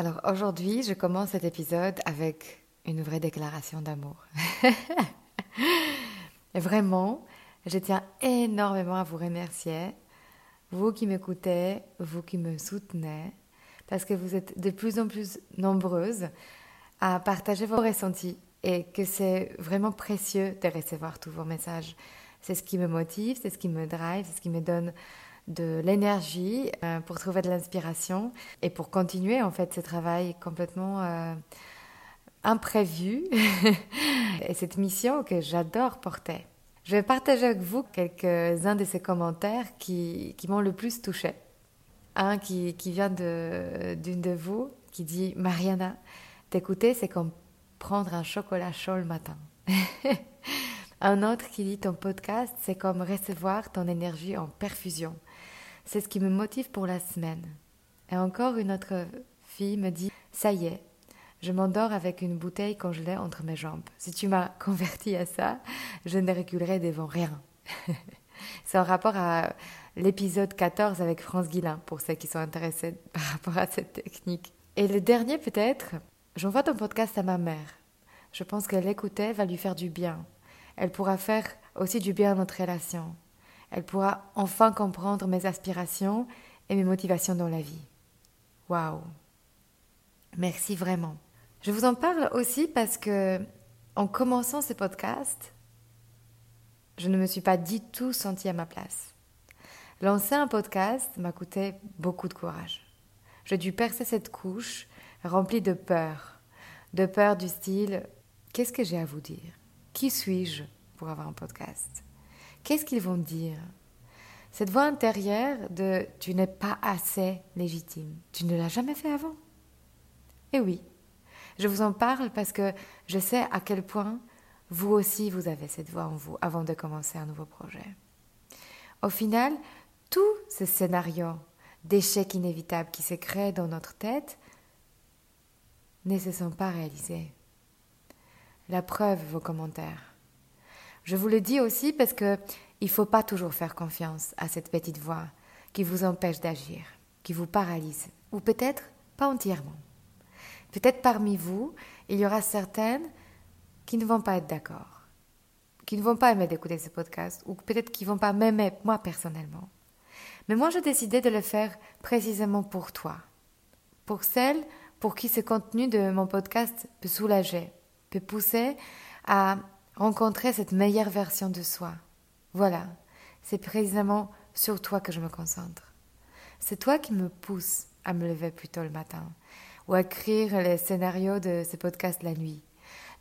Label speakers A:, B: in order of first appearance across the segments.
A: Alors aujourd'hui, je commence cet épisode avec une vraie déclaration d'amour. Vraiment, je tiens énormément à vous remercier, vous qui m'écoutez, vous qui me soutenez, parce que vous êtes de plus en plus nombreuses à partager vos ressentis et que c'est vraiment précieux de recevoir tous vos messages. C'est ce qui me motive, c'est ce qui me drive, c'est ce qui me donne de l'énergie euh, pour trouver de l'inspiration et pour continuer en fait ce travail complètement euh, imprévu et cette mission que j'adore porter. Je vais partager avec vous quelques-uns de ces commentaires qui, qui m'ont le plus touché. Un qui, qui vient d'une de, vous qui dit Mariana, t'écouter c'est comme prendre un chocolat chaud le matin. un autre qui dit ton podcast c'est comme recevoir ton énergie en perfusion. C'est ce qui me motive pour la semaine. Et encore une autre fille me dit Ça y est, je m'endors avec une bouteille congelée entre mes jambes. Si tu m'as converti à ça, je ne reculerai devant rien. C'est en rapport à l'épisode 14 avec France Guillain, pour ceux qui sont intéressés par rapport à cette technique. Et le dernier peut-être, j'envoie ton podcast à ma mère. Je pense qu'elle l'écoutait va lui faire du bien. Elle pourra faire aussi du bien à notre relation. Elle pourra enfin comprendre mes aspirations et mes motivations dans la vie. Waouh Merci vraiment. Je vous en parle aussi parce que, en commençant ce podcast, je ne me suis pas du tout sentie à ma place. Lancer un podcast m'a coûté beaucoup de courage. J'ai dû percer cette couche remplie de peur, de peur du style Qu'est-ce que j'ai à vous dire? Qui suis-je pour avoir un podcast? Qu'est-ce qu'ils vont dire? Cette voix intérieure de Tu n'es pas assez légitime. Tu ne l'as jamais fait avant? Eh oui, je vous en parle parce que je sais à quel point vous aussi vous avez cette voix en vous avant de commencer un nouveau projet. Au final, tous ces scénarios d'échecs inévitables qui se créent dans notre tête ne se sont pas réalisés. La preuve, vos commentaires. Je vous le dis aussi parce que il ne faut pas toujours faire confiance à cette petite voix qui vous empêche d'agir, qui vous paralyse, ou peut-être pas entièrement. Peut-être parmi vous, il y aura certaines qui ne vont pas être d'accord, qui ne vont pas aimer d'écouter ce podcast, ou peut-être qui ne vont pas m'aimer moi personnellement. Mais moi, j'ai décidé de le faire précisément pour toi, pour celles pour qui ce contenu de mon podcast peut soulager, peut pousser à rencontrer cette meilleure version de soi. Voilà, c'est précisément sur toi que je me concentre. C'est toi qui me pousse à me lever plus tôt le matin, ou à écrire les scénarios de ce podcast la nuit.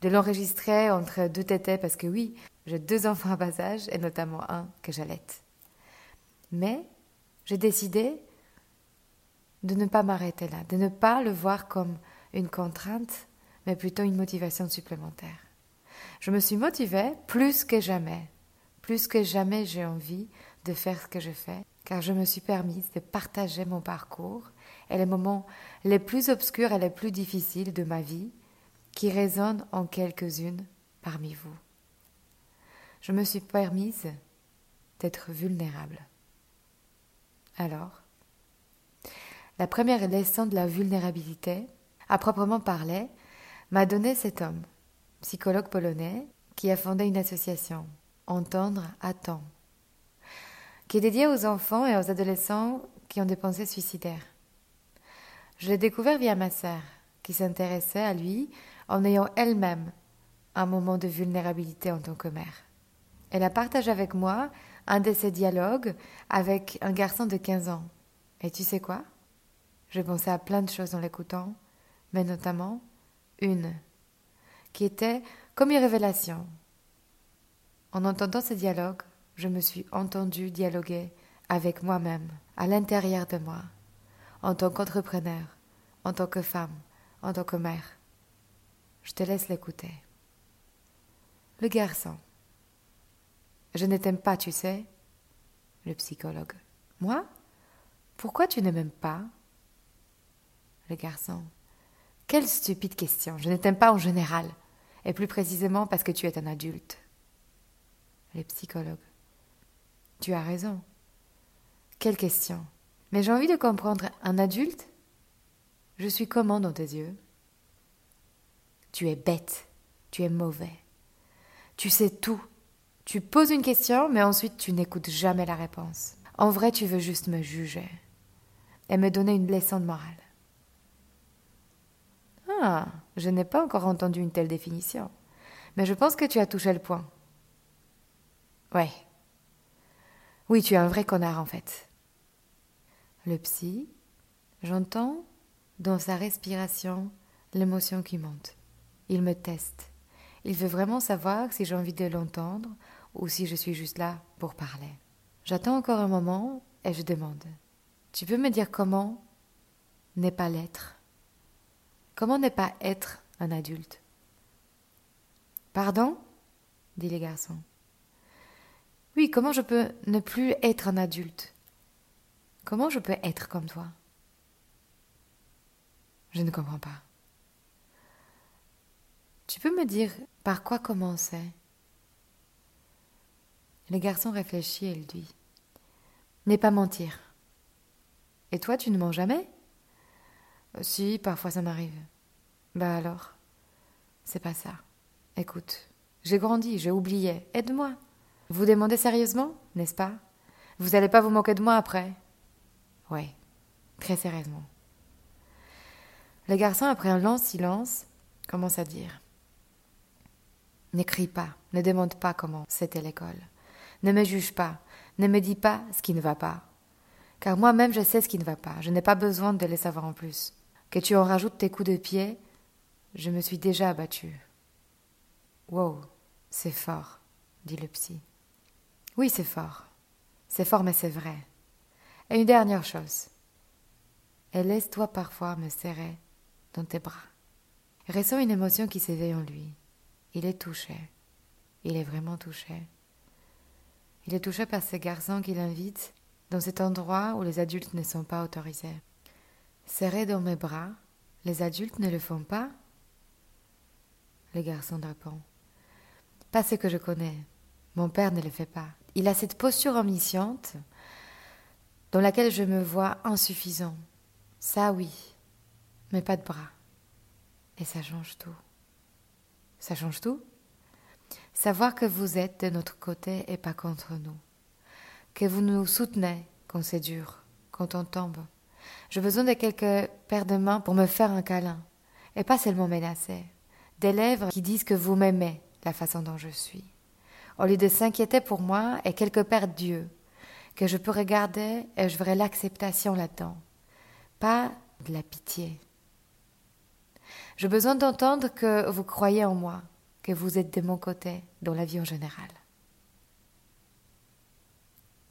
A: De l'enregistrer entre deux tétés parce que oui, j'ai deux enfants à bas âge et notamment un que j'allaite. Mais j'ai décidé de ne pas m'arrêter là, de ne pas le voir comme une contrainte, mais plutôt une motivation supplémentaire. Je me suis motivée plus que jamais, plus que jamais j'ai envie de faire ce que je fais, car je me suis permise de partager mon parcours et les moments les plus obscurs et les plus difficiles de ma vie qui résonnent en quelques-unes parmi vous. Je me suis permise d'être vulnérable. Alors, la première leçon de la vulnérabilité, à proprement parler, m'a donné cet homme, psychologue polonais, qui a fondé une association, Entendre à temps, qui est dédiée aux enfants et aux adolescents qui ont des pensées suicidaires. Je l'ai découvert via ma sœur, qui s'intéressait à lui en ayant elle-même un moment de vulnérabilité en tant que mère. Elle a partagé avec moi un de ses dialogues avec un garçon de 15 ans. Et tu sais quoi? Je pensais à plein de choses en l'écoutant, mais notamment une, qui était comme une révélation. En entendant ce dialogue, je me suis entendue dialoguer avec moi-même, à l'intérieur de moi, en tant qu'entrepreneur, en tant que femme, en tant que mère. Je te laisse l'écouter. Le garçon. Je ne t'aime pas, tu sais. Le psychologue. Moi? Pourquoi tu ne m'aimes pas? Le garçon. Quelle stupide question. Je ne t'aime pas en général. Et plus précisément parce que tu es un adulte. Le psychologue. Tu as raison. Quelle question. Mais j'ai envie de comprendre. Un adulte? Je suis comment dans tes yeux? Tu es bête. Tu es mauvais. Tu sais tout. Tu poses une question, mais ensuite tu n'écoutes jamais la réponse. En vrai, tu veux juste me juger et me donner une leçon de morale. Ah, je n'ai pas encore entendu une telle définition, mais je pense que tu as touché le point. Ouais. Oui, tu es un vrai connard en fait. Le psy, j'entends dans sa respiration l'émotion qui monte. Il me teste. Il veut vraiment savoir si j'ai envie de l'entendre ou si je suis juste là pour parler. J'attends encore un moment et je demande Tu peux me dire comment n'est pas l'être? Comment n'est pas être un adulte? Pardon? dit les garçons. Oui, comment je peux ne plus être un adulte? Comment je peux être comme toi? Je ne comprends pas. Tu peux me dire par quoi commencer? Le garçon réfléchit et il dit N'est pas mentir. Et toi, tu ne mens jamais? Si, parfois ça m'arrive. Bah alors? C'est pas ça. Écoute, j'ai grandi, j'ai oublié. Aide-moi. Vous demandez sérieusement, n'est-ce pas? Vous n'allez pas vous moquer de moi après? Ouais, très sérieusement. Le garçon, après un long silence, commence à dire N'écris pas, ne demande pas comment c'était l'école. Ne me juge pas, ne me dis pas ce qui ne va pas. Car moi-même je sais ce qui ne va pas, je n'ai pas besoin de le savoir en plus. Que tu en rajoutes tes coups de pied, je me suis déjà abattue. Wow, c'est fort, dit le psy. Oui, c'est fort. C'est fort, mais c'est vrai. Et une dernière chose. Et laisse-toi parfois me serrer dans tes bras. Ressens une émotion qui s'éveille en lui. Il est touché. Il est vraiment touché. Il est touché par ce garçon qui l'invite dans cet endroit où les adultes ne sont pas autorisés. Serré dans mes bras, les adultes ne le font pas Le garçon répond. Pas ce que je connais. Mon père ne le fait pas. Il a cette posture omnisciente dans laquelle je me vois insuffisant. Ça oui, mais pas de bras. Et ça change tout. Ça change tout. Savoir que vous êtes de notre côté et pas contre nous. Que vous nous soutenez quand c'est dur, quand on tombe. J'ai besoin de quelques paires de mains pour me faire un câlin. Et pas seulement menacer. Des lèvres qui disent que vous m'aimez la façon dont je suis. Au lieu de s'inquiéter pour moi et quelque paires d'yeux que je peux regarder et je verrai l'acceptation là-dedans. Pas de la pitié. J'ai besoin d'entendre que vous croyez en moi, que vous êtes de mon côté dans la vie en général.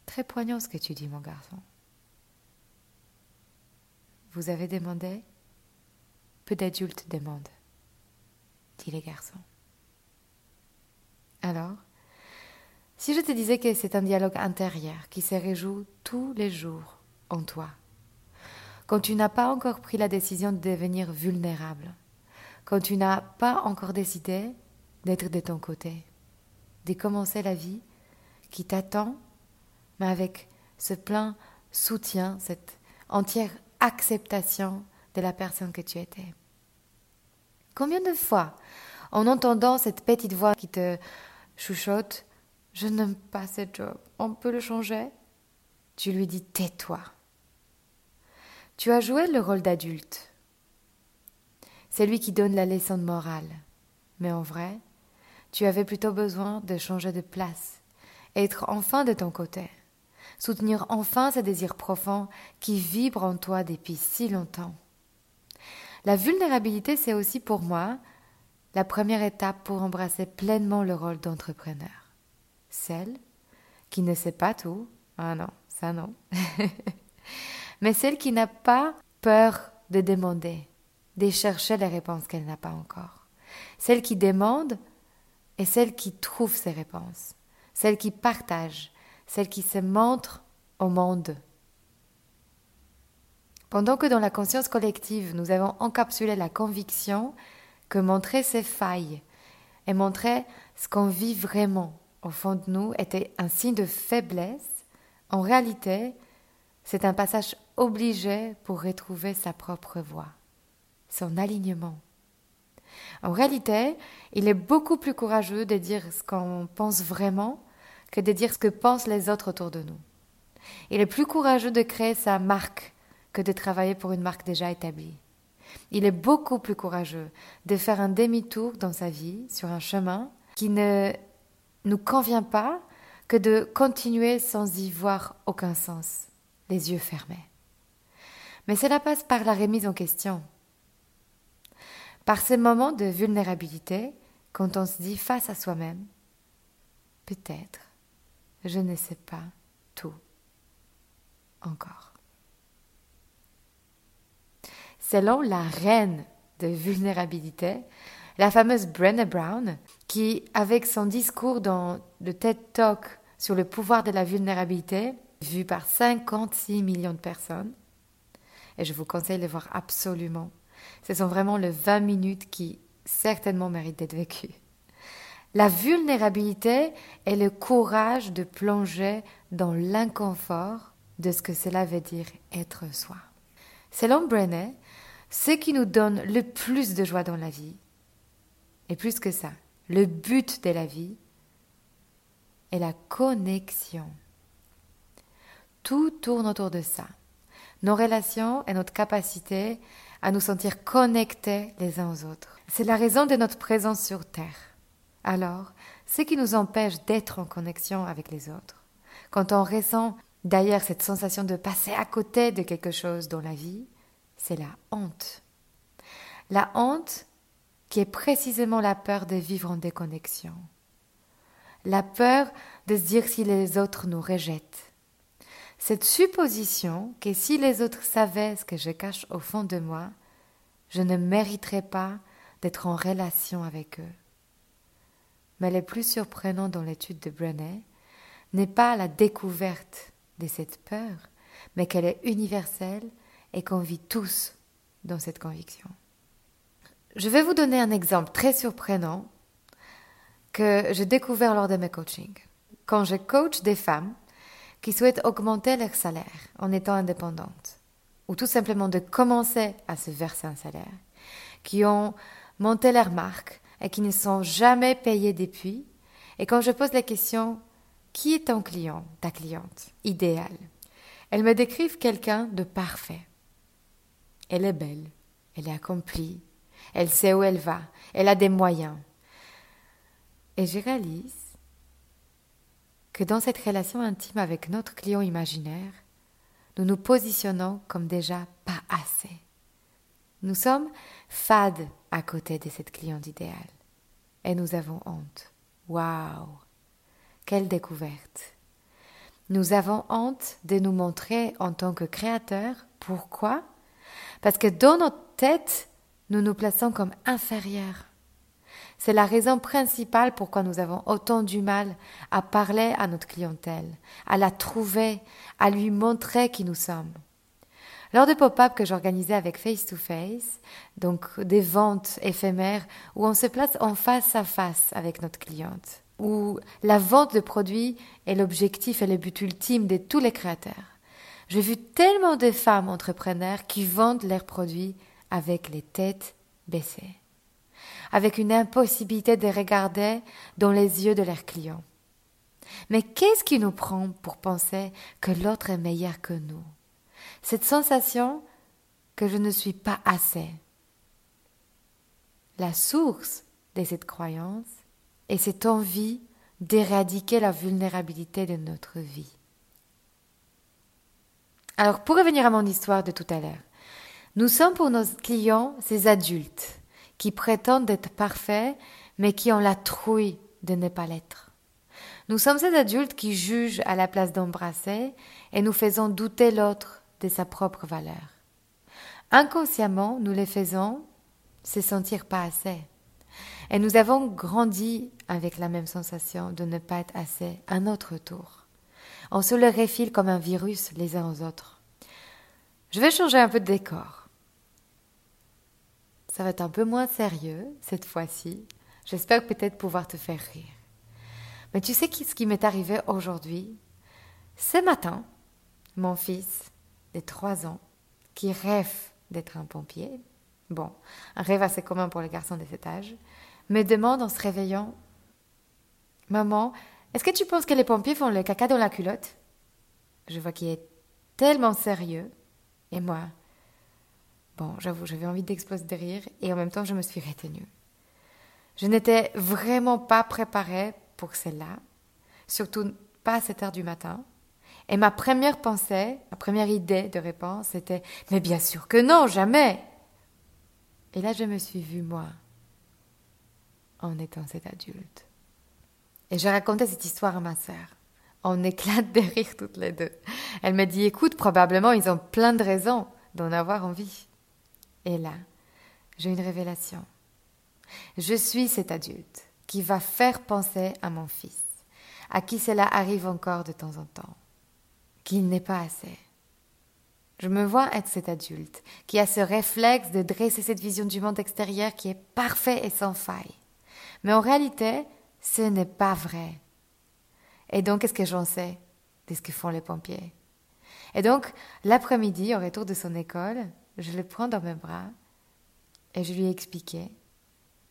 A: Très poignant ce que tu dis, mon garçon. Vous avez demandé? Peu d'adultes demandent, dit les garçons. Alors, si je te disais que c'est un dialogue intérieur qui se réjoue tous les jours en toi, quand tu n'as pas encore pris la décision de devenir vulnérable, quand tu n'as pas encore décidé d'être de ton côté, de commencer la vie qui t'attend, mais avec ce plein soutien, cette entière acceptation de la personne que tu étais. Combien de fois, en entendant cette petite voix qui te chuchote Je n'aime pas ce job, on peut le changer? Tu lui dis Tais-toi. Tu as joué le rôle d'adulte, c'est lui qui donne la leçon de morale. Mais en vrai, tu avais plutôt besoin de changer de place, être enfin de ton côté, soutenir enfin ce désir profond qui vibre en toi depuis si longtemps. La vulnérabilité, c'est aussi pour moi la première étape pour embrasser pleinement le rôle d'entrepreneur. Celle qui ne sait pas tout, ah non, ça non, mais celle qui n'a pas peur de demander, de chercher les réponses qu'elle n'a pas encore. Celle qui demande et celle qui trouve ses réponses. Celle qui partage, celle qui se montre au monde. Pendant que dans la conscience collective, nous avons encapsulé la conviction que montrer ses failles et montrer ce qu'on vit vraiment au fond de nous était un signe de faiblesse, en réalité, c'est un passage obligé pour retrouver sa propre voie, son alignement. En réalité, il est beaucoup plus courageux de dire ce qu'on pense vraiment que de dire ce que pensent les autres autour de nous. Il est plus courageux de créer sa marque que de travailler pour une marque déjà établie. Il est beaucoup plus courageux de faire un demi-tour dans sa vie sur un chemin qui ne nous convient pas que de continuer sans y voir aucun sens, les yeux fermés. Mais cela passe par la remise en question, par ces moments de vulnérabilité, quand on se dit face à soi-même, peut-être, je ne sais pas tout encore. Selon la reine de vulnérabilité, la fameuse Brené Brown, qui, avec son discours dans le TED Talk sur le pouvoir de la vulnérabilité, vu par 56 millions de personnes, et je vous conseille de voir absolument. Ce sont vraiment les 20 minutes qui certainement méritent d'être vécues. La vulnérabilité est le courage de plonger dans l'inconfort de ce que cela veut dire être soi. Selon Brené, ce qui nous donne le plus de joie dans la vie, et plus que ça, le but de la vie, est la connexion. Tout tourne autour de ça. Nos relations et notre capacité à nous sentir connectés les uns aux autres. C'est la raison de notre présence sur Terre. Alors, ce qui nous empêche d'être en connexion avec les autres, quand on ressent d'ailleurs cette sensation de passer à côté de quelque chose dans la vie, c'est la honte. La honte qui est précisément la peur de vivre en déconnexion. La peur de se dire si les autres nous rejettent. Cette supposition que si les autres savaient ce que je cache au fond de moi, je ne mériterais pas d'être en relation avec eux. Mais le plus surprenant dans l'étude de Brené n'est pas la découverte de cette peur, mais qu'elle est universelle et qu'on vit tous dans cette conviction. Je vais vous donner un exemple très surprenant que j'ai découvert lors de mes coachings. Quand je coach des femmes qui souhaitent augmenter leur salaire en étant indépendantes, ou tout simplement de commencer à se verser un salaire, qui ont monté leur marque et qui ne sont jamais payés depuis, et quand je pose la question qui est ton client, ta cliente idéale? Elles me décrivent quelqu'un de parfait. Elle est belle, elle est accomplie, elle sait où elle va, elle a des moyens. Et je réalise que dans cette relation intime avec notre client imaginaire, nous nous positionnons comme déjà pas assez. Nous sommes fades à côté de cette cliente idéale. Et nous avons honte. Waouh! Quelle découverte! Nous avons honte de nous montrer en tant que créateurs. Pourquoi? Parce que dans notre tête, nous nous plaçons comme inférieurs. C'est la raison principale pourquoi nous avons autant du mal à parler à notre clientèle, à la trouver, à lui montrer qui nous sommes. Lors des pop-up que j'organisais avec Face to Face, donc des ventes éphémères où on se place en face à face avec notre cliente, où la vente de produits est l'objectif et le but ultime de tous les créateurs. J'ai vu tellement de femmes entrepreneurs qui vendent leurs produits avec les têtes baissées, avec une impossibilité de regarder dans les yeux de leurs clients. Mais qu'est-ce qui nous prend pour penser que l'autre est meilleur que nous? Cette sensation que je ne suis pas assez. La source de cette croyance et cette envie d'éradiquer la vulnérabilité de notre vie. Alors, pour revenir à mon histoire de tout à l'heure, nous sommes pour nos clients ces adultes qui prétendent être parfaits, mais qui ont la trouille de ne pas l'être. Nous sommes ces adultes qui jugent à la place d'embrasser et nous faisons douter l'autre de sa propre valeur. Inconsciemment, nous les faisons se sentir pas assez. Et nous avons grandi avec la même sensation de ne pas être assez à notre tour. On se le réfile comme un virus les uns aux autres. Je vais changer un peu de décor. Ça va être un peu moins sérieux cette fois-ci. J'espère peut-être pouvoir te faire rire. Mais tu sais ce qui m'est arrivé aujourd'hui? Ce matin, mon fils de 3 ans, qui rêve d'être un pompier, bon, un rêve assez commun pour les garçons de cet âge, me demande en se réveillant Maman, est-ce que tu penses que les pompiers font le caca dans la culotte? Je vois qu'il est tellement sérieux. Et moi, bon, j'avoue, j'avais envie d'exploser de rire et en même temps, je me suis retenue. Je n'étais vraiment pas préparée pour celle-là, surtout pas à cette heure du matin. Et ma première pensée, ma première idée de réponse, c'était Mais bien sûr que non, jamais Et là, je me suis vue, moi, en étant cet adulte. Et j'ai raconté cette histoire à ma sœur. On éclate de rire toutes les deux. Elle me dit Écoute, probablement ils ont plein de raisons d'en avoir envie. Et là, j'ai une révélation. Je suis cet adulte qui va faire penser à mon fils, à qui cela arrive encore de temps en temps, qu'il n'est pas assez. Je me vois être cet adulte qui a ce réflexe de dresser cette vision du monde extérieur qui est parfait et sans faille. Mais en réalité, ce n'est pas vrai. Et donc, qu'est-ce que j'en sais de ce que font les pompiers? Et donc, l'après-midi, au retour de son école, je le prends dans mes bras et je lui ai expliqué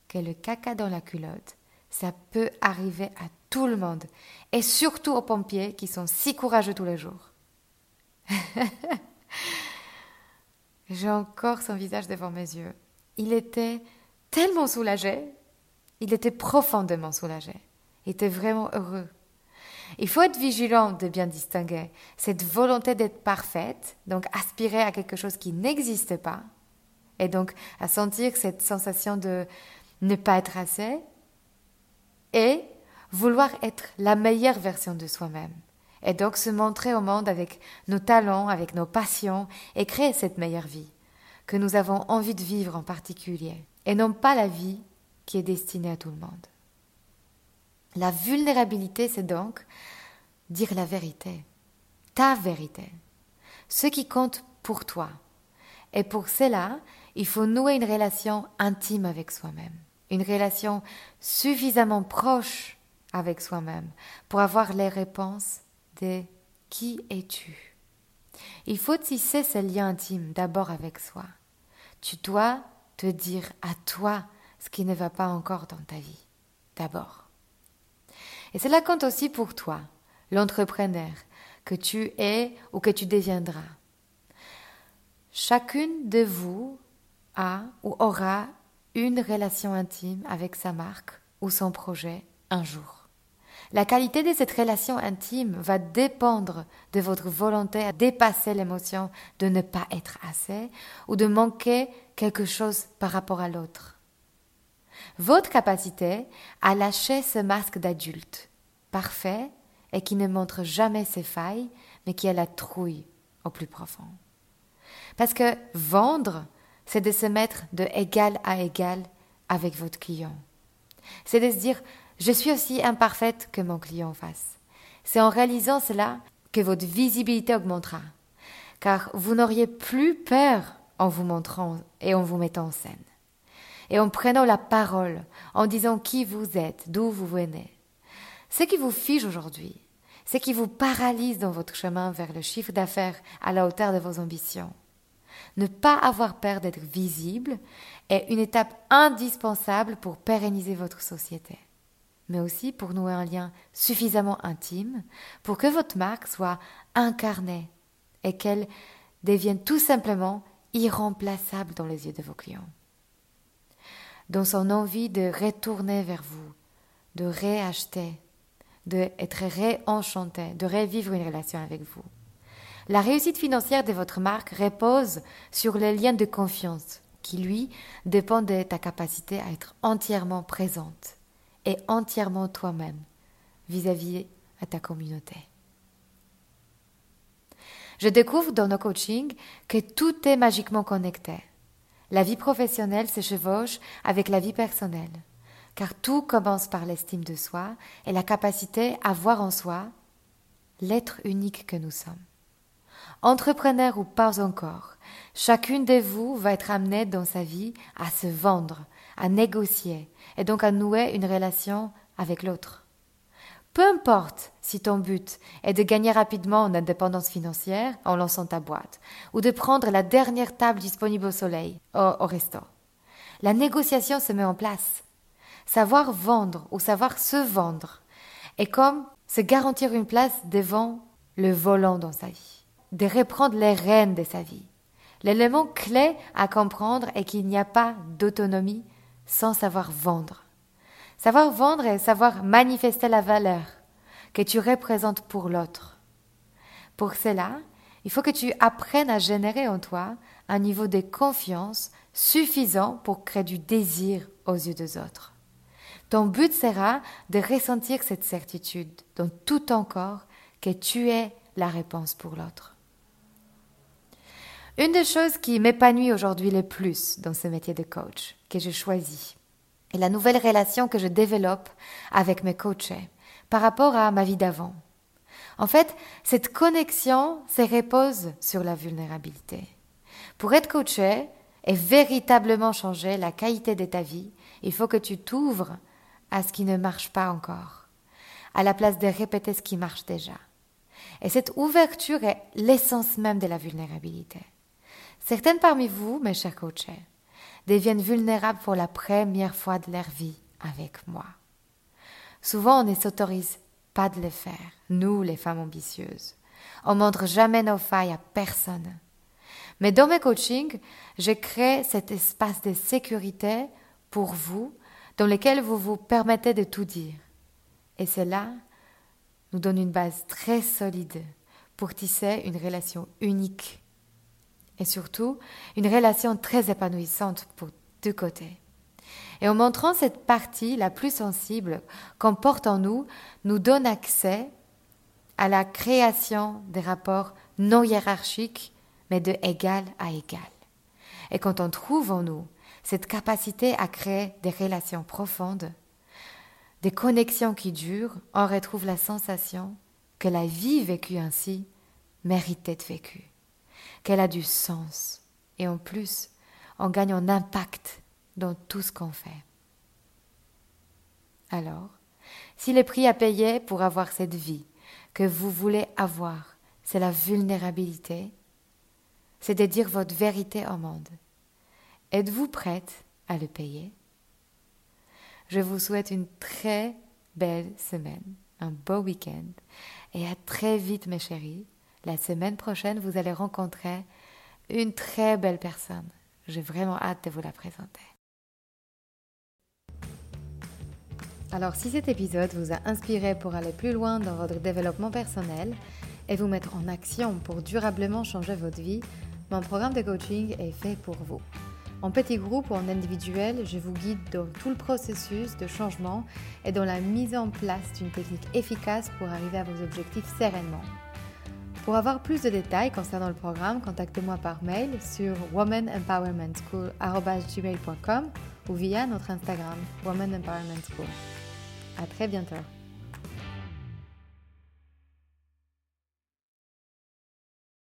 A: que le caca dans la culotte, ça peut arriver à tout le monde, et surtout aux pompiers qui sont si courageux tous les jours. J'ai encore son visage devant mes yeux. Il était tellement soulagé il était profondément soulagé. Il était vraiment heureux. Il faut être vigilant de bien distinguer cette volonté d'être parfaite, donc aspirer à quelque chose qui n'existe pas, et donc à sentir cette sensation de ne pas être assez, et vouloir être la meilleure version de soi-même, et donc se montrer au monde avec nos talents, avec nos passions, et créer cette meilleure vie que nous avons envie de vivre en particulier, et non pas la vie qui est destiné à tout le monde. La vulnérabilité, c'est donc dire la vérité, ta vérité, ce qui compte pour toi. Et pour cela, il faut nouer une relation intime avec soi-même, une relation suffisamment proche avec soi-même pour avoir les réponses de qui es-tu. Il faut tisser ce lien intime d'abord avec soi. Tu dois te dire à toi ce qui ne va pas encore dans ta vie, d'abord. Et cela compte aussi pour toi, l'entrepreneur que tu es ou que tu deviendras. Chacune de vous a ou aura une relation intime avec sa marque ou son projet un jour. La qualité de cette relation intime va dépendre de votre volonté à dépasser l'émotion de ne pas être assez ou de manquer quelque chose par rapport à l'autre votre capacité à lâcher ce masque d'adulte, parfait et qui ne montre jamais ses failles, mais qui a la trouille au plus profond. Parce que vendre, c'est de se mettre de égal à égal avec votre client. C'est de se dire, je suis aussi imparfaite que mon client en. C'est en réalisant cela que votre visibilité augmentera, car vous n'auriez plus peur en vous montrant et en vous mettant en scène et en prenant la parole, en disant qui vous êtes, d'où vous venez. Ce qui vous fige aujourd'hui, ce qui vous paralyse dans votre chemin vers le chiffre d'affaires à la hauteur de vos ambitions. Ne pas avoir peur d'être visible est une étape indispensable pour pérenniser votre société, mais aussi pour nouer un lien suffisamment intime pour que votre marque soit incarnée et qu'elle devienne tout simplement irremplaçable dans les yeux de vos clients dans son envie de retourner vers vous, de réacheter, d'être réenchanté, de revivre une relation avec vous. La réussite financière de votre marque repose sur les liens de confiance qui, lui, dépendent de ta capacité à être entièrement présente et entièrement toi-même vis-à-vis à ta communauté. Je découvre dans nos coachings que tout est magiquement connecté. La vie professionnelle se chevauche avec la vie personnelle, car tout commence par l'estime de soi et la capacité à voir en soi l'être unique que nous sommes. Entrepreneur ou pas encore, chacune de vous va être amenée dans sa vie à se vendre, à négocier et donc à nouer une relation avec l'autre. Peu importe si ton but est de gagner rapidement en indépendance financière en lançant ta boîte, ou de prendre la dernière table disponible au soleil, au, au resto. La négociation se met en place. Savoir vendre ou savoir se vendre est comme se garantir une place devant le volant dans sa vie, de reprendre les rênes de sa vie. L'élément clé à comprendre est qu'il n'y a pas d'autonomie sans savoir vendre. Savoir vendre et savoir manifester la valeur que tu représentes pour l'autre. Pour cela, il faut que tu apprennes à générer en toi un niveau de confiance suffisant pour créer du désir aux yeux des autres. Ton but sera de ressentir cette certitude dans tout ton corps que tu es la réponse pour l'autre. Une des choses qui m'épanouit aujourd'hui le plus dans ce métier de coach que je choisis et la nouvelle relation que je développe avec mes coachés par rapport à ma vie d'avant. En fait, cette connexion se repose sur la vulnérabilité. Pour être coaché et véritablement changer la qualité de ta vie, il faut que tu t'ouvres à ce qui ne marche pas encore, à la place de répéter ce qui marche déjà. Et cette ouverture est l'essence même de la vulnérabilité. Certaines parmi vous, mes chers coachés, deviennent vulnérables pour la première fois de leur vie avec moi. Souvent, on ne s'autorise pas de le faire, nous, les femmes ambitieuses. On montre jamais nos failles à personne. Mais dans mes coachings, je crée cet espace de sécurité pour vous, dans lequel vous vous permettez de tout dire. Et cela nous donne une base très solide pour tisser une relation unique et surtout une relation très épanouissante pour deux côtés. Et en montrant cette partie la plus sensible qu'on porte en nous, nous donne accès à la création des rapports non hiérarchiques, mais de égal à égal. Et quand on trouve en nous cette capacité à créer des relations profondes, des connexions qui durent, on retrouve la sensation que la vie vécue ainsi mérite d'être vécue qu'elle a du sens. Et en plus, on gagne en impact dans tout ce qu'on fait. Alors, si le prix à payer pour avoir cette vie que vous voulez avoir, c'est la vulnérabilité, c'est de dire votre vérité au monde, êtes-vous prête à le payer? Je vous souhaite une très belle semaine, un beau week-end et à très vite mes chéris la semaine prochaine, vous allez rencontrer une très belle personne. J'ai vraiment hâte de vous la présenter. Alors si cet épisode vous a inspiré pour aller plus loin dans votre développement personnel et vous mettre en action pour durablement changer votre vie, mon programme de coaching est fait pour vous. En petit groupe ou en individuel, je vous guide dans tout le processus de changement et dans la mise en place d'une technique efficace pour arriver à vos objectifs sereinement. Pour avoir plus de détails concernant le programme, contactez-moi par mail sur womanempowermentschool.com ou via notre Instagram Woman Empowerment School. À très bientôt.